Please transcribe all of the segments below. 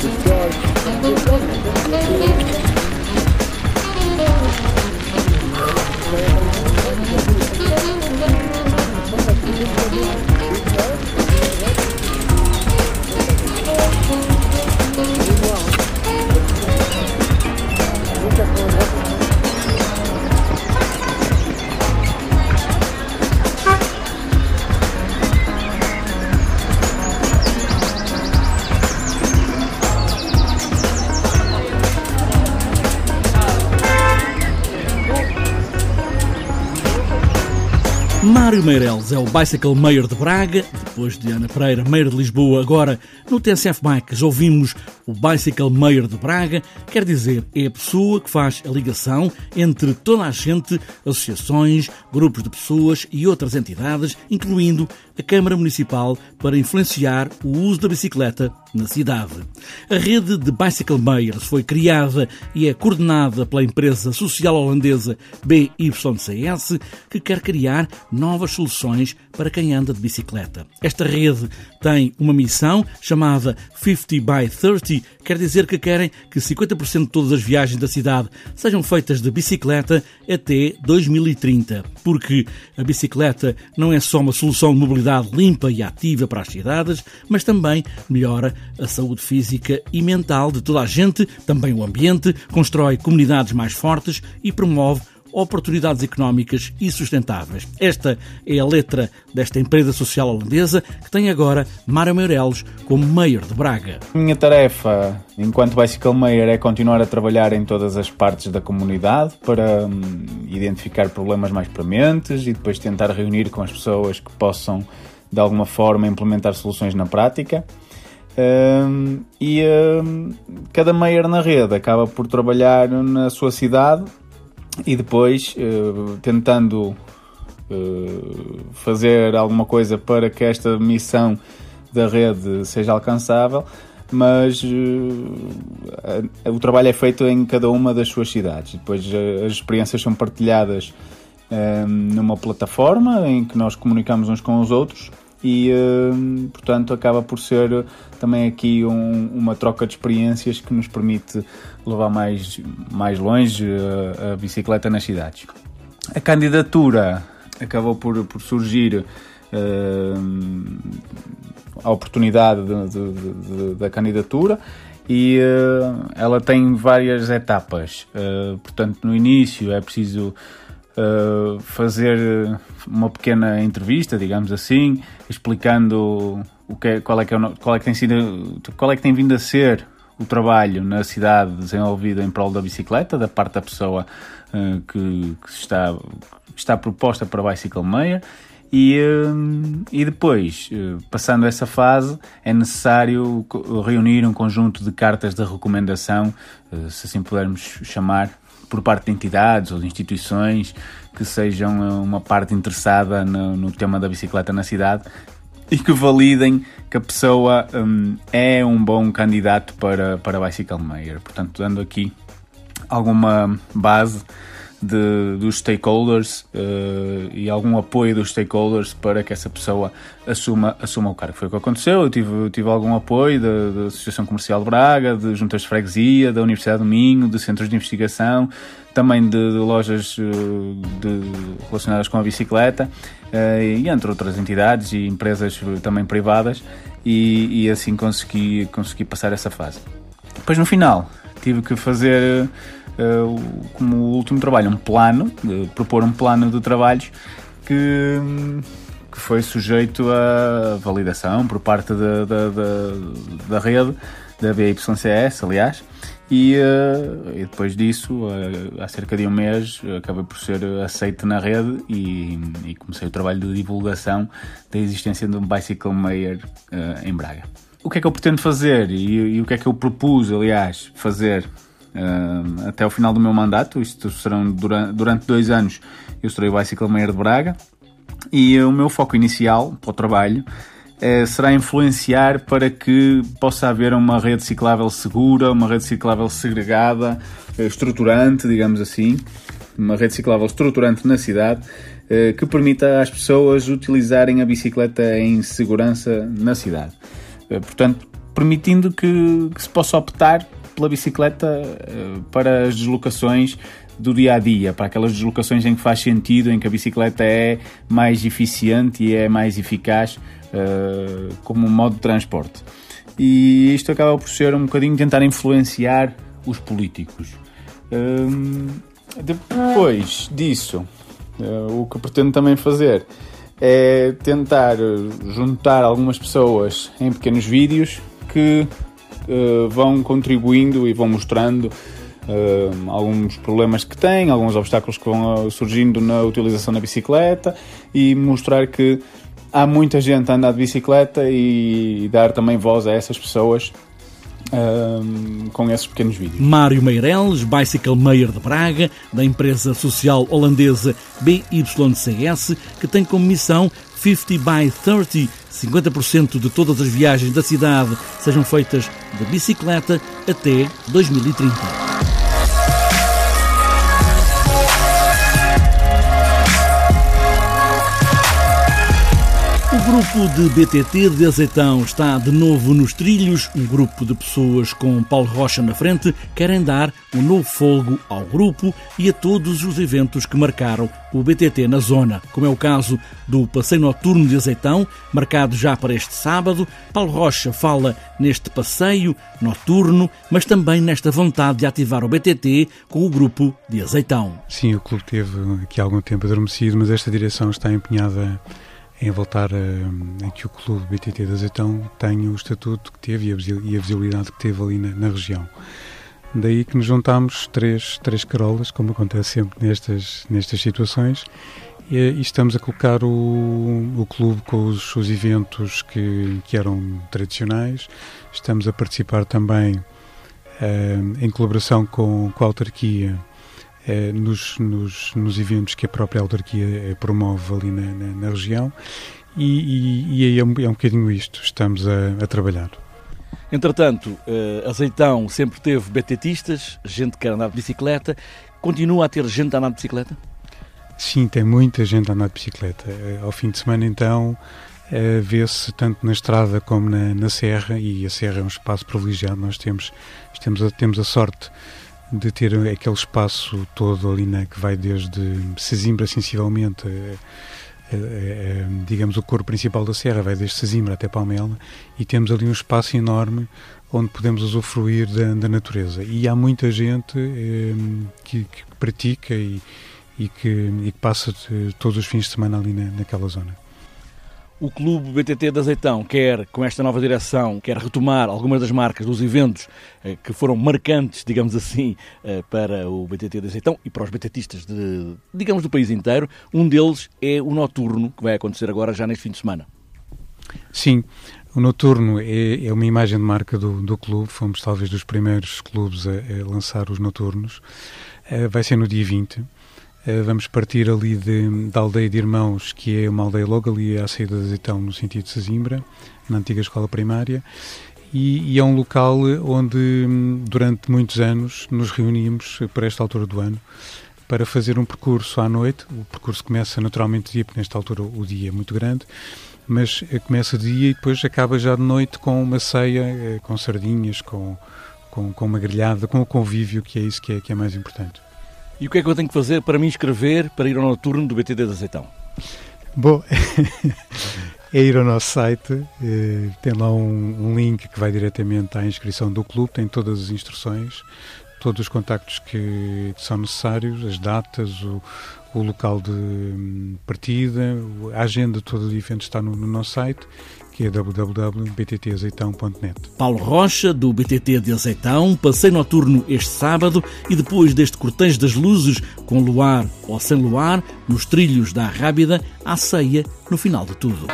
Discharge. Mário Meireles é o Bicycle Mayor de Braga, depois de Ana Pereira, Mayor de Lisboa. Agora, no TSF Bikes, ouvimos o Bicycle Mayor de Braga, quer dizer, é a pessoa que faz a ligação entre toda a gente, associações, grupos de pessoas e outras entidades, incluindo a Câmara Municipal, para influenciar o uso da bicicleta na cidade. A rede de Bicycle Mayors foi criada e é coordenada pela empresa social holandesa BYCS, que quer criar novas soluções para quem anda de bicicleta. Esta rede tem uma missão chamada 50 by 30, quer dizer que querem que 50% de todas as viagens da cidade sejam feitas de bicicleta até 2030, porque a bicicleta não é só uma solução de mobilidade limpa e ativa para as cidades, mas também melhora a saúde física e mental de toda a gente, também o ambiente, constrói comunidades mais fortes e promove oportunidades económicas e sustentáveis. Esta é a letra desta empresa social holandesa que tem agora Mário Meireles como Mayor de Braga. Minha tarefa enquanto Bicycle Mayor é continuar a trabalhar em todas as partes da comunidade para hum, identificar problemas mais prementes e depois tentar reunir com as pessoas que possam de alguma forma implementar soluções na prática. Um, e um, cada mayor na rede acaba por trabalhar na sua cidade e depois uh, tentando uh, fazer alguma coisa para que esta missão da rede seja alcançável, mas uh, o trabalho é feito em cada uma das suas cidades. Depois as experiências são partilhadas numa plataforma em que nós comunicamos uns com os outros e portanto acaba por ser também aqui um, uma troca de experiências que nos permite levar mais, mais longe a, a bicicleta nas cidades. A candidatura acabou por, por surgir uh, a oportunidade de, de, de, da candidatura e uh, ela tem várias etapas. Uh, portanto, no início é preciso uh, fazer uma pequena entrevista, digamos assim, explicando o que é, qual, é que é, qual é que tem sido, qual é que tem vindo a ser o trabalho na cidade desenvolvido em prol da bicicleta, da parte da pessoa uh, que, que, está, está proposta para Bicycle Mayor. E, e depois, passando essa fase, é necessário reunir um conjunto de cartas de recomendação, se assim pudermos chamar, por parte de entidades ou de instituições que sejam uma parte interessada no, no tema da bicicleta na cidade e que validem que a pessoa um, é um bom candidato para, para Bicycle Mayor. Portanto, dando aqui alguma base de, dos stakeholders uh, e algum apoio dos stakeholders para que essa pessoa assuma, assuma o cargo. Foi o que aconteceu. Eu tive, tive algum apoio da, Associação Comercial de Braga, de Juntas de Freguesia, da Universidade do Minho, de centros de investigação, também de, de lojas uh, de, relacionadas com a bicicleta uh, e entre outras entidades e empresas também privadas e, e assim consegui, consegui passar essa fase. Depois no final tive que fazer uh, como último trabalho, um plano, propor um plano de trabalhos que, que foi sujeito a validação por parte da, da, da, da rede, da BYCS, aliás, e, uh, e, depois disso, uh, há cerca de um mês, acabei por ser aceito na rede e, e comecei o trabalho de divulgação da existência de um Bicycle Mayor em Braga. O que é que eu pretendo fazer e, e, o que é que eu propus, aliás, fazer uh, até o final do meu mandato. Isto serão durante, durante dois anos. Eu estarei o Bicycle Mayor de Braga e o meu foco inicial para o trabalho uh, será influenciar para que possa haver uma rede ciclável segura, uma rede ciclável segregada, uh, estruturante, digamos assim. uma rede ciclável estruturante na cidade eh, que permita às pessoas utilizarem a bicicleta em segurança na cidade. Eh, portanto, permitindo que, que se possa optar pela bicicleta eh, para as deslocações do dia a dia, para aquelas deslocações em que faz sentido, em que a bicicleta é mais eficiente e é mais eficaz uh, como modo de transporte. E isto acaba por ser um bocadinho tentar influenciar os políticos. Um, depois disso, uh, o que pretendo também fazer é tentar juntar algumas pessoas em pequenos vídeos que uh, vão contribuindo e vão mostrando uh, alguns problemas que têm, alguns obstáculos que vão surgindo na utilização da bicicleta e mostrar que há muita gente a andar de bicicleta e dar também voz a essas pessoas um, com esses pequenos vídeos. Mário Meireles, Bicycle Mayor de Braga, da empresa social holandesa BYCS, que tem como missão 50 by 30, 50% de todas as viagens da cidade sejam feitas de bicicleta até 2030. Grupo de BTT de Azeitão está de novo nos trilhos. Um grupo de pessoas com Paulo Rocha na frente querem dar um novo fogo ao grupo e a todos os eventos que marcaram o BTT na zona, como é o caso do Passeio Noturno de Azeitão, marcado já para este sábado. Paulo Rocha fala neste passeio noturno, mas também nesta vontade de ativar o BTT com o grupo de Azeitão. Sim, o clube teve aqui algum tempo adormecido, mas esta direção está empenhada em voltar a, a, que o clube BTT de Azeitão tenha o estatuto que teve e a visibilidade que teve ali na, na região. Daí que nos juntámos três, três carolas, como acontece sempre nestas, nestas situações, e, e estamos a colocar o, o clube com os, os eventos que, que eram tradicionais. Estamos a participar também uh, em colaboração com, com a autarquia eh, nos, nos, nos, eventos que a própria autarquia eh, promove ali na, na, na região e, e, e, aí é um, é um bocadinho isto, estamos a, a trabalhar. Entretanto, uh, Azeitão sempre teve betetistas, gente que andar de bicicleta. Continua a ter gente a andar de bicicleta? Sim, tem muita gente a andar de bicicleta. Ao fim de semana, então, vê-se tanto na estrada como na, na serra, e a serra é um espaço privilegiado. Nós temos, temos, a, temos a sorte de ter aquele espaço todo ali, né, que vai desde Sesimbra, sensivelmente, a, a, a, digamos, o corpo principal da serra, vai desde Sesimbra até Palmela, e temos ali um espaço enorme onde podemos usufruir da, da natureza. E há muita gente eh, que, que, pratica e, e, que, e que passa todos os fins de semana ali na, naquela zona. O Clube BTT de Azeitão quer, com esta nova direção, quer retomar algumas das marcas dos eventos eh, que foram marcantes, digamos assim, eh, para o BTT de Azeitão e para os BTTistas, de, digamos, do país inteiro. Um deles é o Noturno, que vai acontecer agora já neste fim de semana. Sim, o Noturno é, é uma imagem de marca do, do clube. Fomos talvez dos primeiros clubes a, a lançar os Noturnos. Uh, vai ser no dia 20 eh, vamos partir ali de, da aldeia de Irmãos, que é uma aldeia logo ali à saída de Azeitão, no sentido de Sesimbra, na antiga escola primária. E, e, é um local onde, durante muitos anos, nos reunimos, por esta altura do ano, para fazer um percurso à noite. O percurso começa naturalmente de dia, porque nesta altura o dia é muito grande, mas eh, começa de dia e depois acaba já de noite com uma ceia, eh, com sardinhas, com, com, com uma grelhada, com o convívio, que é isso que é, que é mais importante. E o que é que eu tenho que fazer para me inscrever para ir ao noturno do BTD de Azeitão? Bom, é ir ao nosso site, eh, tem lá um, um, link que vai diretamente à inscrição do clube, tem todas as instruções, todos os contactos que são necessários, as datas, o, o local de hum, partida, a agenda toda de eventos está no, no nosso site que é www.bttazeitão.net. Paulo Rocha, do BTT de Azeitão, passeio noturno este sábado e depois deste cortejo das luzes, com luar ou sem luar, nos trilhos da Rábida, à ceia no final de tudo.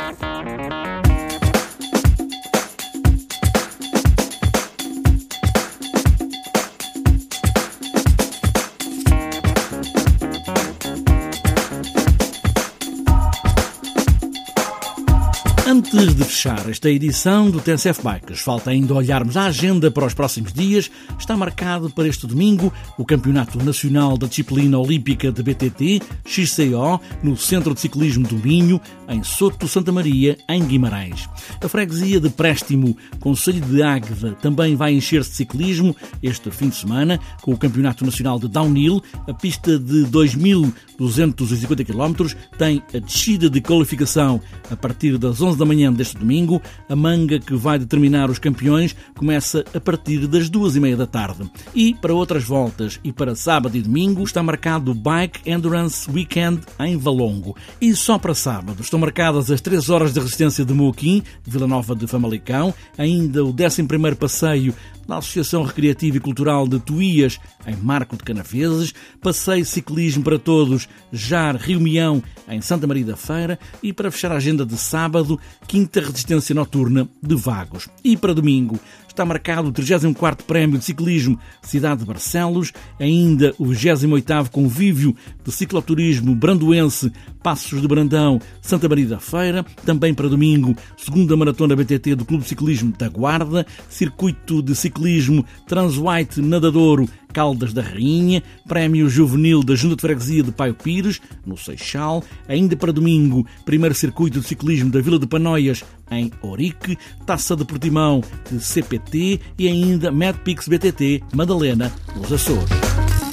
Antes de fechar esta edição do TSF Bikes, falta ainda olharmos a agenda para os próximos dias. Está marcado para este domingo o Campeonato Nacional da Disciplina Olímpica de BTT, XCO, no Centro de Ciclismo do Minho, em Soto Santa Maria, em Guimarães. A freguesia de Préstimo, Conselho de Águeda, também vai encher-se de ciclismo este fim de semana, com o Campeonato Nacional de Downhill. A pista de 2.250 km tem a descida de qualificação a partir das 11 11 da manhã deste domingo. A manga que vai determinar os campeões começa a partir das duas e meia da tarde. E para outras voltas e para sábado e domingo está marcado o Bike Endurance Weekend em Valongo. E só para sábado estão marcadas as 3 horas de resistência de Moquim, Vila Nova de Famalicão, ainda o 11º passeio na Associação Recreativa e Cultural de Tuías, em Marco de Canaveses, passeio ciclismo para todos, Jar Rio Mião, em Santa Maria da Feira, e para fechar a agenda de sábado, quinta resistência noturna de Vagos. E para domingo, está marcado o 34º Prémio de Ciclismo Cidade de Barcelos, ainda o 28º Convívio de Cicloturismo Brandoense Passos de Brandão, Santa Maria da Feira, também para domingo, segunda Maratona BTT do Clube de Ciclismo da Guarda, Circuito de Ciclismo Transwhite Nadadouro Caldas da Rainha, Prémio Juvenil da Junta de Freguesia de Paio Pires, no Seixal, ainda para domingo, primeiro circuito de ciclismo da Vila de Panóias, em Orique, Taça de Portimão de CPT e ainda Medpix BTT Madalena, nos Açores.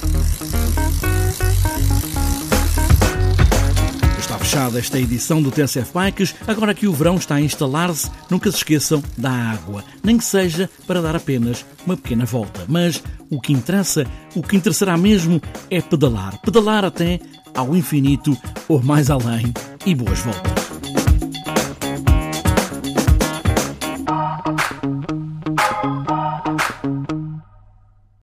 Fechada esta edição do TSF Bikes. Agora que o verão está a instalar-se, nunca se esqueçam da água. Nem que seja para dar apenas uma pequena volta. Mas o que interessa, o que interessará mesmo é pedalar. Pedalar até ao infinito ou mais além. E boas voltas.